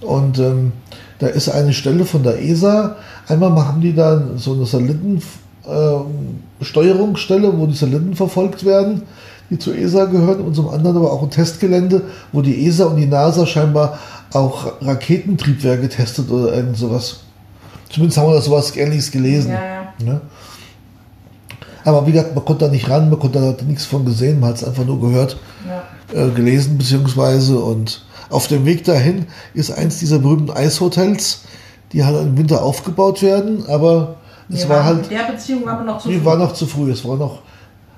Und ähm, da ist eine Stelle von der ESA. Einmal machen die da so eine Satelliten, ähm, Steuerungsstelle, wo die Satelliten verfolgt werden, die zur ESA gehören, und zum anderen aber auch ein Testgelände, wo die ESA und die NASA scheinbar auch Raketentriebwerke testet oder irgend sowas. Zumindest haben wir da sowas ähnliches gelesen. Ja, ja. Ne? Aber wie gesagt, man konnte da nicht ran, man konnte da nichts von gesehen, man hat es einfach nur gehört ja. äh, gelesen beziehungsweise und auf dem Weg dahin ist eins dieser berühmten Eishotels, die halt im Winter aufgebaut werden, aber es Wir war halt, In der Beziehung wir noch zu früh. war noch zu früh, es war noch,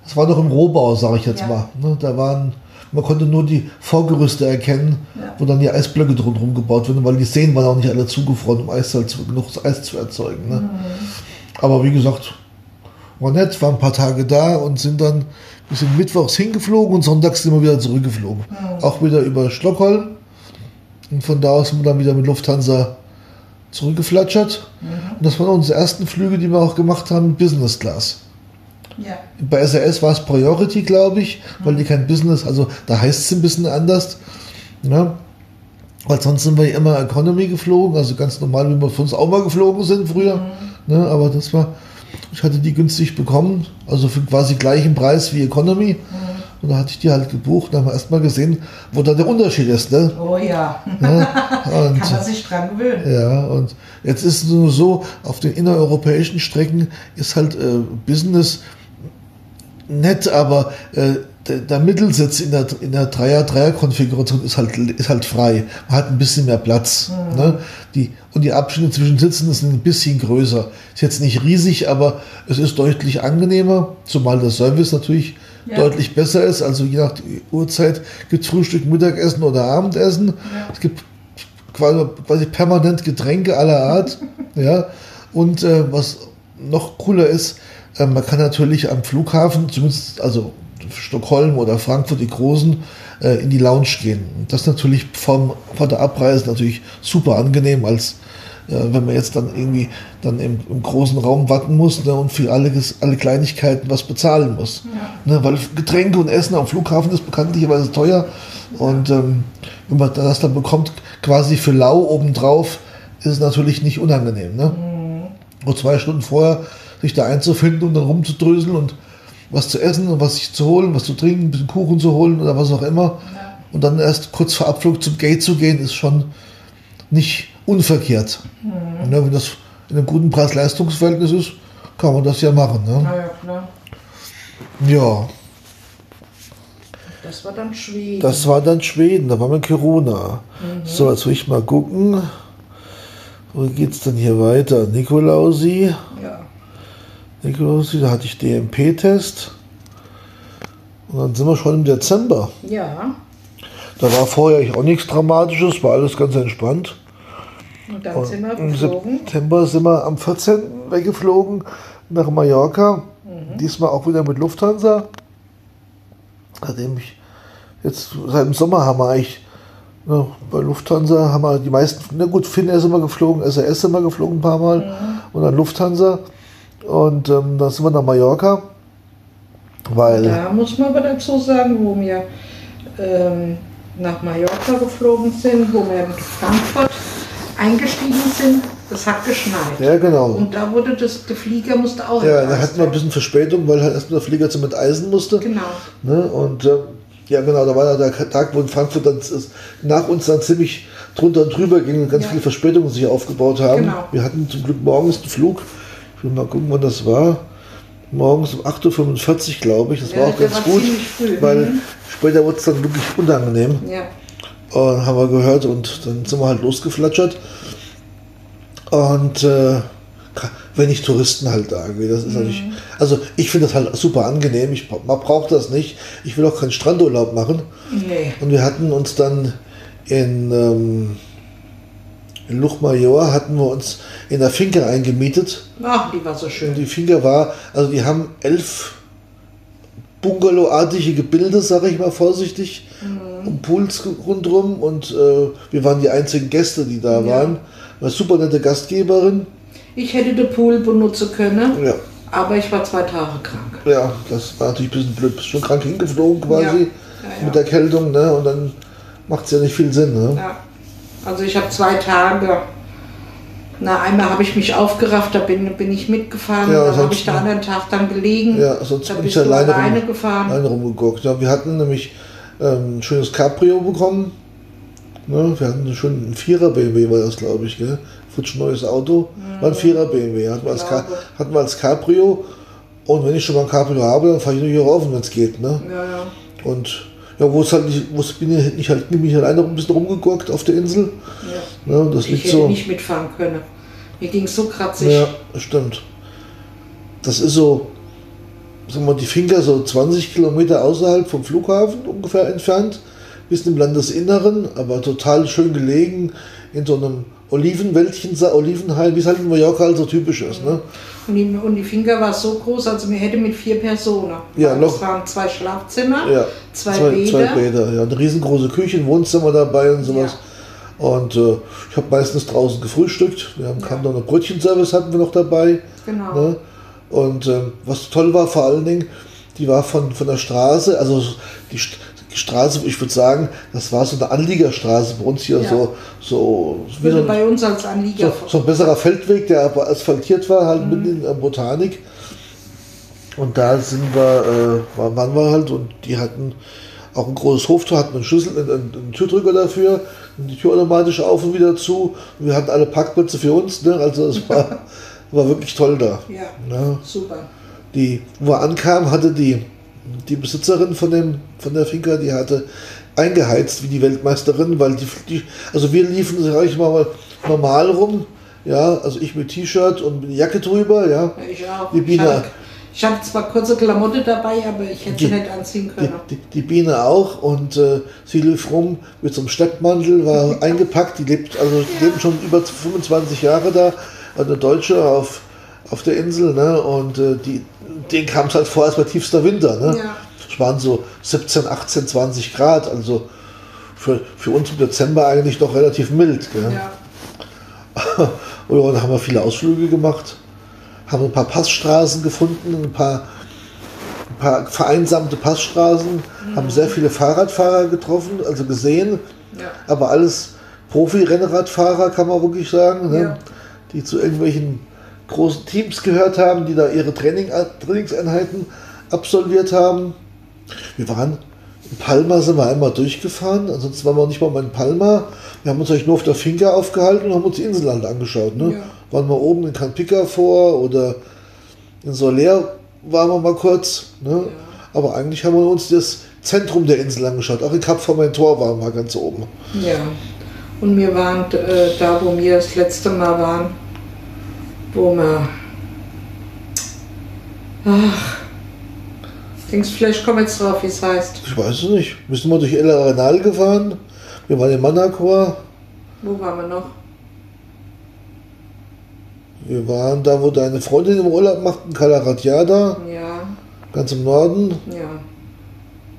es war noch im Rohbau, sage ich jetzt mal. Ne? Da waren, man konnte nur die Vorgerüste erkennen, Ja. wo dann die Eisblöcke drumherum gebaut wurden, weil die Seen waren auch nicht alle zugefroren, um Eis zu, genug Eis zu erzeugen. Ne? Mhm. Aber wie gesagt, war nett, waren ein paar Tage da und sind dann, wir sind mittwochs hingeflogen und sonntags sind wir wieder zurückgeflogen. Auch wieder über Stockholm. Und von da aus sind wir dann wieder mit Lufthansa zurückgeflatschert. Und das waren unsere ersten Flüge, die wir auch gemacht haben, Business Class. Ja. Bei SAS war es Priority, glaube ich, weil die kein Business, also da heißt es ein bisschen anders. Ne? Weil sonst sind wir ja immer Economy geflogen, also ganz normal, wie wir von uns auch mal geflogen sind früher. Ne? Aber das war, ich hatte die günstig bekommen, also für quasi gleichen Preis wie Economy. Und da hatte ich die halt gebucht. Da haben wir erstmal gesehen, wo da der Unterschied ist. Ne? Oh ja. Ne? Kann Und, man sich dran gewöhnen. ja, und jetzt ist es nur so, auf den innereuropäischen Strecken ist halt äh, Business nett, aber äh, der, Mittelsitz in der, in der Dreier-Dreier-Konfiguration ist halt, ist halt frei. Man hat ein bisschen mehr Platz. Ne? Die, und die Abstände zwischen Sitzen sind ein bisschen größer. Ist jetzt nicht riesig, aber es ist deutlich angenehmer, zumal der Service natürlich Ja. deutlich besser ist. Also je nach Uhrzeit gibt es Frühstück, Mittagessen oder Abendessen. Es gibt quasi, quasi permanent Getränke aller Art. ja. Und äh, was noch cooler ist, man kann natürlich am Flughafen, zumindest also Stockholm oder Frankfurt, die großen, äh, in die Lounge gehen. Das natürlich vom, vor der Abreise natürlich super angenehm, als äh, wenn man jetzt dann irgendwie dann im, im großen Raum warten muss ne, und für alle, alle Kleinigkeiten was bezahlen muss. Ne, weil Getränke und Essen am Flughafen ist bekanntlicherweise teuer. Und ähm, wenn man das dann bekommt, quasi für lau obendrauf, ist es natürlich nicht unangenehm. Ne? Mhm. Und zwei Stunden vorher sich da einzufinden und dann rumzudröseln und was zu essen und was sich zu holen, was zu trinken, ein bisschen Kuchen zu holen oder was auch immer. Ja. Und dann erst kurz vor Abflug zum Gate zu gehen, ist schon nicht unverkehrt. Mhm. Ne, wenn das in einem guten Preis-Leistungs-Verhältnis ist, kann man das ja machen. Ne? Na ja, klar. Ja. Das war dann Schweden. Das war dann Schweden, da waren wir in Corona. Mhm. So, jetzt will ich mal gucken. Wo geht es denn hier weiter? Nikolausi. Ja. Da hatte ich DMP-Test. Und dann sind wir schon im Dezember. Ja. Da war vorher auch nichts Dramatisches, war alles ganz entspannt. Und dann sind wir geflogen. Im September sind wir am 14. weggeflogen nach Mallorca. Mhm. Diesmal auch wieder mit Lufthansa. Nachdem ich jetzt seit dem Sommer haben wir eigentlich ne, bei Lufthansa haben wir die meisten, na gut, Finnair sind wir geflogen, SAS sind wir geflogen ein paar Mal mhm. und dann Lufthansa. Und ähm, dann sind wir nach Mallorca. Weil da muss man aber dazu sagen, wo wir ähm, nach Mallorca geflogen sind, wo wir in Frankfurt eingestiegen sind, das hat geschneit. Ja, genau. Und da wurde das, der Flieger musste auch. Ja, da hatten wir ein bisschen Verspätung, weil halt erstmal der Flieger zum Enteisen musste. Genau. Ne? Und äh, ja, genau, da war ja der Tag, wo in Frankfurt dann nach uns dann ziemlich drunter und drüber ging und ganz ja. viele Verspätungen sich aufgebaut haben. Genau. Wir hatten zum Glück morgens einen Flug. Ich will mal gucken, wann das war. Morgens um 8.45 Uhr, glaube ich. Das ja, war auch ganz war gut, früh, weil mhm. später wurde es dann wirklich unangenehm. Ja. Und haben wir gehört und dann sind wir halt losgeflatschert. Und äh, wenn ich Touristen halt da gehe, das ist mhm. natürlich, also ich finde das halt super angenehm. Ich, man braucht das nicht. Ich will auch keinen Strandurlaub machen. Nee. Und wir hatten uns dann in, ähm, in Luchmajor hatten wir uns in der Finca eingemietet. Ach, die war so schön. Und die Finca war, also die haben elf Bungalow-artige Gebilde, sage ich mal vorsichtig, mhm. um Pools rundherum und äh, wir waren die einzigen Gäste, die da ja. waren. Eine super nette Gastgeberin. Ich hätte den Pool benutzen können, ja. aber ich war zwei Tage krank. Ja, das war natürlich ein bisschen blöd. Bist schon krank hingeflogen quasi ja. Mit der Kältung, ne? Und dann macht es ja nicht viel Sinn, ne? Ja. Also ich habe zwei Tage na, einmal habe ich mich aufgerafft, da bin, bin ich mitgefahren, ja, dann habe ich den anderen Tag dann gelegen. Ja, sonst da bin ich alleine, alleine rum, gefahren. Alleine rumgeguckt. Ja, wir hatten nämlich ähm, ein schönes Cabrio bekommen. Ne, wir hatten schon ein Vierer BMW, war das, glaube ich, gell? Futsch neues Auto. Mhm. War ein Vierer BMW, hatten wir, als hatten wir als Cabrio. Und wenn ich schon mal ein Cabrio habe, dann fahre ich natürlich auch auf, wenn es geht. Ne? Ja, ja. Und ja, wo es halt nicht, wo es bin ich halt, bin ich alleine ein bisschen rumgeguckt auf der Insel. Ja. ja das ich liegt hätte so. nicht mitfahren können. Mir ging es so kratzig. Ja, stimmt. Das ist so, sagen wir, die Finger so 20 Kilometer außerhalb vom Flughafen ungefähr entfernt, bis im Landesinneren, aber total schön gelegen in so einem Olivenwäldchen, Olivenhain, wie es halt in Mallorca halt so typisch ist. Ne? Und die, und die Finger war so groß, also wir hätten mit vier Personen. Ja, noch. Es waren zwei Schlafzimmer, ja, zwei, zwei Bäder. Zwei Bäder, ja. Eine riesengroße Küche, ein Wohnzimmer dabei und sowas. Ja. Und äh, ich habe meistens draußen gefrühstückt. Wir haben, ja. kam noch einen Brötchenservice hatten wir noch dabei. Genau. Ne? Und äh, was toll war vor allen Dingen, die war von, von der Straße, also die, die Straße, ich würde sagen, das war so eine Anliegerstraße bei uns hier, ja. so, so, wie so bei uns als Anlieger. So, so, ein besserer Feldweg, der aber asphaltiert war, halt mhm. mitten in der Botanik. Und da sind wir, äh, waren wir halt und die hatten auch ein großes Hoftor, hatten einen Schlüssel, einen, einen Türdrücker dafür, die Tür automatisch auf und wieder zu. Und wir hatten alle Parkplätze für uns, ne? also es war, war wirklich toll da. Ja, ne? super. Die, wo wir ankamen, hatte die die Besitzerin von, dem, von der Finca, die hatte eingeheizt wie die Weltmeisterin, weil die, die also wir liefen, sag ich mal, normal rum, ja, also ich mit T-Shirt und Jacke drüber, ja. Ich auch. Die Biene, ich hatte zwar kurze Klamotte dabei, aber ich hätte die, sie nicht anziehen können. Die, die, die Biene auch und äh, sie lief rum mit so einem Steppmantel, war eingepackt, die lebt, also die leben schon über 25 Jahre da, eine Deutsche auf, auf der Insel, ne? Und äh, die, denen kam es halt vor, als bei tiefster Winter. Ne? Ja. Es waren so 17, 18, 20 Grad, also für, für uns im Dezember eigentlich noch relativ mild. Gell? Ja. und dann haben wir viele Ausflüge gemacht, haben ein paar Passstraßen gefunden, ein paar, ein paar vereinsamte Passstraßen, haben sehr viele Fahrradfahrer getroffen, also gesehen, Ja. aber alles Profi-Rennradfahrer, kann man wirklich sagen, ne? Die zu irgendwelchen großen Teams gehört haben, die da ihre Training, Trainingseinheiten absolviert haben. Wir waren in Palma, sind wir einmal durchgefahren, ansonsten waren wir nicht mal in Palma. Wir haben uns eigentlich nur auf der Finca aufgehalten und haben uns die Insel halt angeschaut. Ne? Ja. Waren wir oben in Canpica vor oder in Soler waren wir mal kurz. Ne? Aber eigentlich haben wir uns das Zentrum der Insel angeschaut. Auch in Cap Formentor waren wir ganz oben. Ja. Und wir waren äh, da, wo wir das letzte Mal waren, wo wir. Ach. Denkst vielleicht kommen wir jetzt drauf, wie es heißt. Ich weiß es nicht. Wir sind mal durch El Arenal gefahren. Wir waren in Manacor. Wo waren wir noch? Wir waren da, wo deine Freundin im Urlaub macht, in Calaratiada, Ja, ganz im Norden, ja.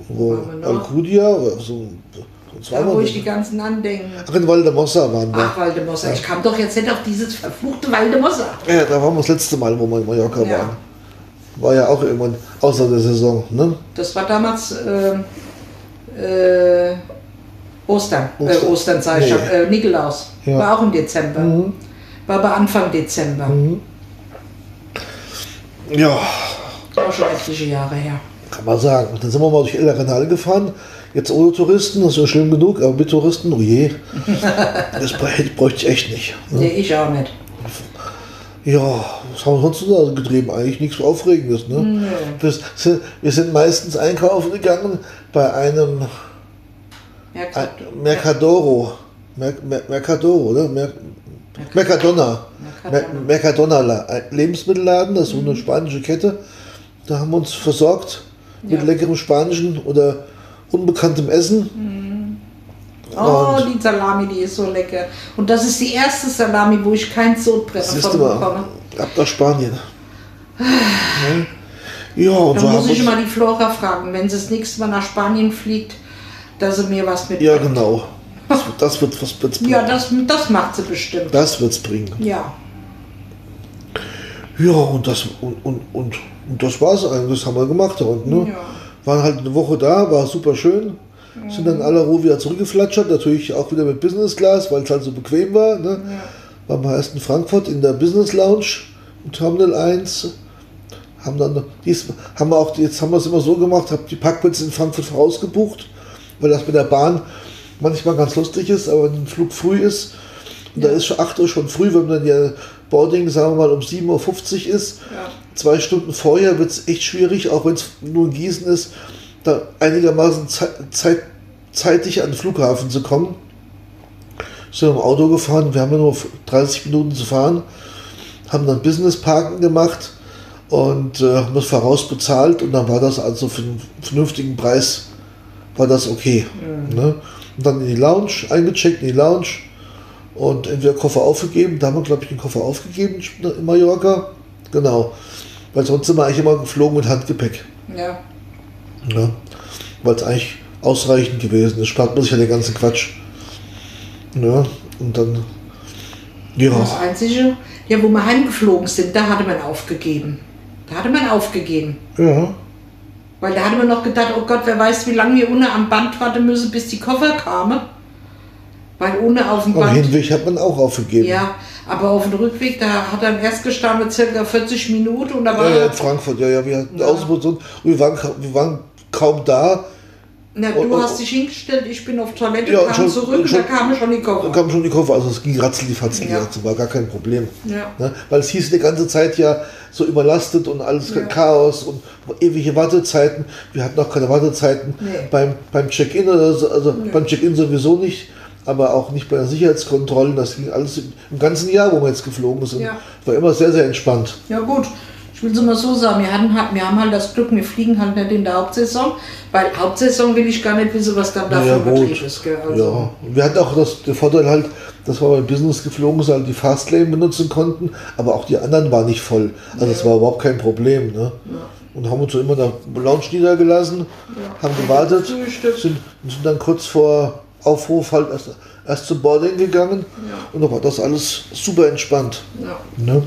wo? Alcudia, so, sonst Da, wo ich die ganzen andenken. Ach, in Valdemossa waren wir. Ach, Waldemossa. Ich kam doch jetzt nicht auf dieses verfluchte Waldemossa. Ja, da waren wir das letzte Mal, wo wir in Mallorca Ja. waren. War ja auch irgendwann außer der Saison, ne? Das war damals ähm, äh, Ostern. Äh, Ostern. Ostern, sag ich Nee. schon. Äh, Nikolaus. Ja. War auch im Dezember. Mhm. War aber Anfang Dezember. Ja, Auch schon etliche Jahre her. kann man sagen. Dann sind wir mal durch El Arenal gefahren. Jetzt ohne Touristen, das ist ja schlimm genug, aber mit Touristen, oh je. Das brä- bräuchte ich echt nicht. Ne? Nee, ich auch nicht. Ja, was haben wir sonst so getrieben? Eigentlich nichts Aufregendes. Ne? Das sind, wir sind meistens einkaufen gegangen bei einem Mercadoro. Mer, Mer, Mercadoro, oder? Mer, Mercadona. Mer, Mercadona. Mercadona, Lebensmittelladen, das ist so eine spanische Kette. Da haben wir uns versorgt mit Ja. leckerem spanischen oder unbekanntem Essen. Oh, Und- die Salami, die ist so lecker. Und das ist die erste Salami, wo ich kein Siehst von bekomme. ab nach Spanien. Ja, ja und Da so muss ich mal die Flora fragen, wenn sie das nächste Mal nach Spanien fliegt, dass sie mir was mit. Ja, genau. Das, wird- das wird was wird's bringen. Ja, das, das macht sie bestimmt. das wird's bringen. Ja. Ja, und das, und, und, und, und das war's eigentlich. Das haben wir gemacht da unten. Ne? Ja. Waren halt eine Woche da, war super schön. Sind dann aller Ruhe wieder zurückgeflatschert. Natürlich auch wieder mit Business Class, weil es halt so bequem war. Ne? Waren wir erst in Frankfurt in der Business Lounge im Terminal 1. Haben dann, dies, haben wir auch, jetzt haben wir es immer so gemacht, habe die Parkplätze in Frankfurt vorausgebucht, weil das mit der Bahn manchmal ganz lustig ist, aber wenn ein Flug früh ist, und da ist schon 8 Uhr schon früh, wenn dann ja Boarding, sagen wir mal, um 7.50 Uhr ist, Ja. Zwei Stunden vorher wird es echt schwierig, auch wenn es nur in Gießen ist, da einigermaßen zei zeit zeitig an den Flughafen zu kommen. Sind im Auto gefahren, wir haben ja nur 30 Minuten zu fahren, haben dann Business Parken gemacht und äh, haben das voraus bezahlt und dann war das also für einen vernünftigen Preis war das okay. Ne? Und dann in die Lounge, eingecheckt in die Lounge und entweder Koffer aufgegeben, da haben wir glaube ich den Koffer aufgegeben in Mallorca, genau, weil sonst sind wir eigentlich immer geflogen mit Handgepäck. Ja. Ne? Weil es eigentlich ausreichend gewesen ist. Spart man sich ja den ganzen Quatsch. Ne? Und dann. Ja. Das Einzige, ja, wo wir heimgeflogen sind, da hatte man aufgegeben. Da hatte man aufgegeben. Ja. Weil da hatte man noch gedacht, oh Gott, wer weiß, wie lange wir unten am Band warten müssen, bis die Koffer kamen. Weil ohne auf dem Band. Hinweg hat man auch aufgegeben. Ja, aber auf dem Rückweg, da hat dann erst gestanden circa 40 Minuten und da war Ja, ja, in Frankfurt, ja, ja, wir hatten Ja. Außenposition und wir waren, wir waren kaum da, Na, Und- du und- hast dich hingestellt, ich bin auf Toilette, Ja, kam schon- zurück und schon- da kamen schon die Koffer. kamen schon die Koffer, also es ging ratzeli fatzeli, Ja. das war gar kein Problem. Ja. Ne? Weil es hieß die ganze Zeit ja so überlastet und alles Ja. Chaos und ewige Wartezeiten. Wir hatten auch keine Wartezeiten Nee. beim, beim Check-in oder so, also Ja. beim Check-in sowieso nicht, aber auch nicht bei den Sicherheitskontrollen. Das ging alles im, im ganzen Jahr, wo wir jetzt geflogen sind. Ja. War immer sehr, sehr entspannt. Ja gut, ich will es mal so sagen, wir, hatten, halt- wir haben halt das Glück, wir fliegen halt nicht in der Hauptsaison, weil Hauptsaison will ich gar nicht wissen, was dann da Ja, für. Betrieb ist. Gell? Also, Ja. Und wir hatten auch das, den Vorteil halt, dass wir beim Business geflogen sind, halt die Fastlane benutzen konnten, aber auch die anderen waren nicht voll. Also es war überhaupt kein Problem. Ne? Und haben uns so immer in der Lounge niedergelassen, haben gewartet, sind, sind dann kurz vor Aufruf halt erst, erst zum Boarding gegangen und da war das alles super entspannt. Ja. Ne?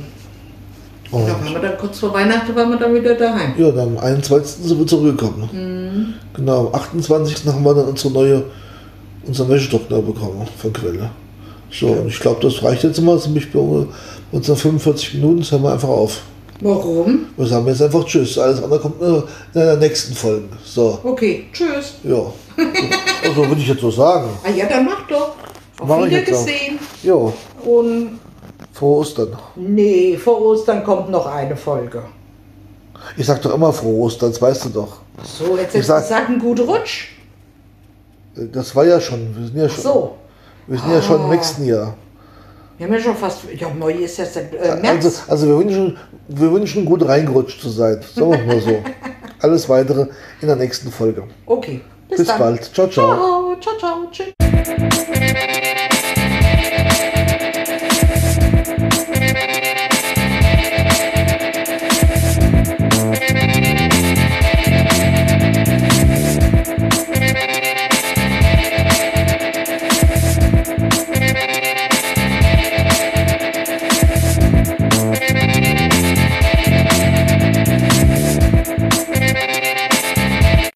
Und da waren wir dann kurz vor Weihnachten waren wir dann wieder daheim. Ja, dann am 21. sind wir zurückgekommen. Mhm. Genau, am 28. haben wir dann unsere neue, unseren Wäschetrockner bekommen von Quelle. So, und ich glaube, das reicht jetzt immer. Ziemlich bei unseren 45 Minuten, das hören wir einfach auf. Warum? Wir sagen jetzt einfach Tschüss. Alles andere kommt in der nächsten Folge. So, Okay, tschüss. ja. Also würde ich jetzt so sagen. Ah ja, dann mach doch. Auf Mach. Wiedergesehen. Ja, Und frohe Ostern. nee, vor Ostern kommt noch eine Folge. Ich sag doch immer frohe Ostern, das weißt du doch. So, jetzt Ich sag- gesagt, einen guten Rutsch. Das war ja schon. Wir sind ja Ach schon, so. wir sind ja schon im Ah. nächsten Jahr. Wir haben ja schon fast. Ja, neu ist jetzt der äh, Also, März. also wir, wünschen, wir wünschen gut reingerutscht zu sein. Sagen wir mal so. Alles weitere in der nächsten Folge. Okay. Bis, Bis bald. Ciao, ciao. Ciao, ciao, ciao. Tschüss.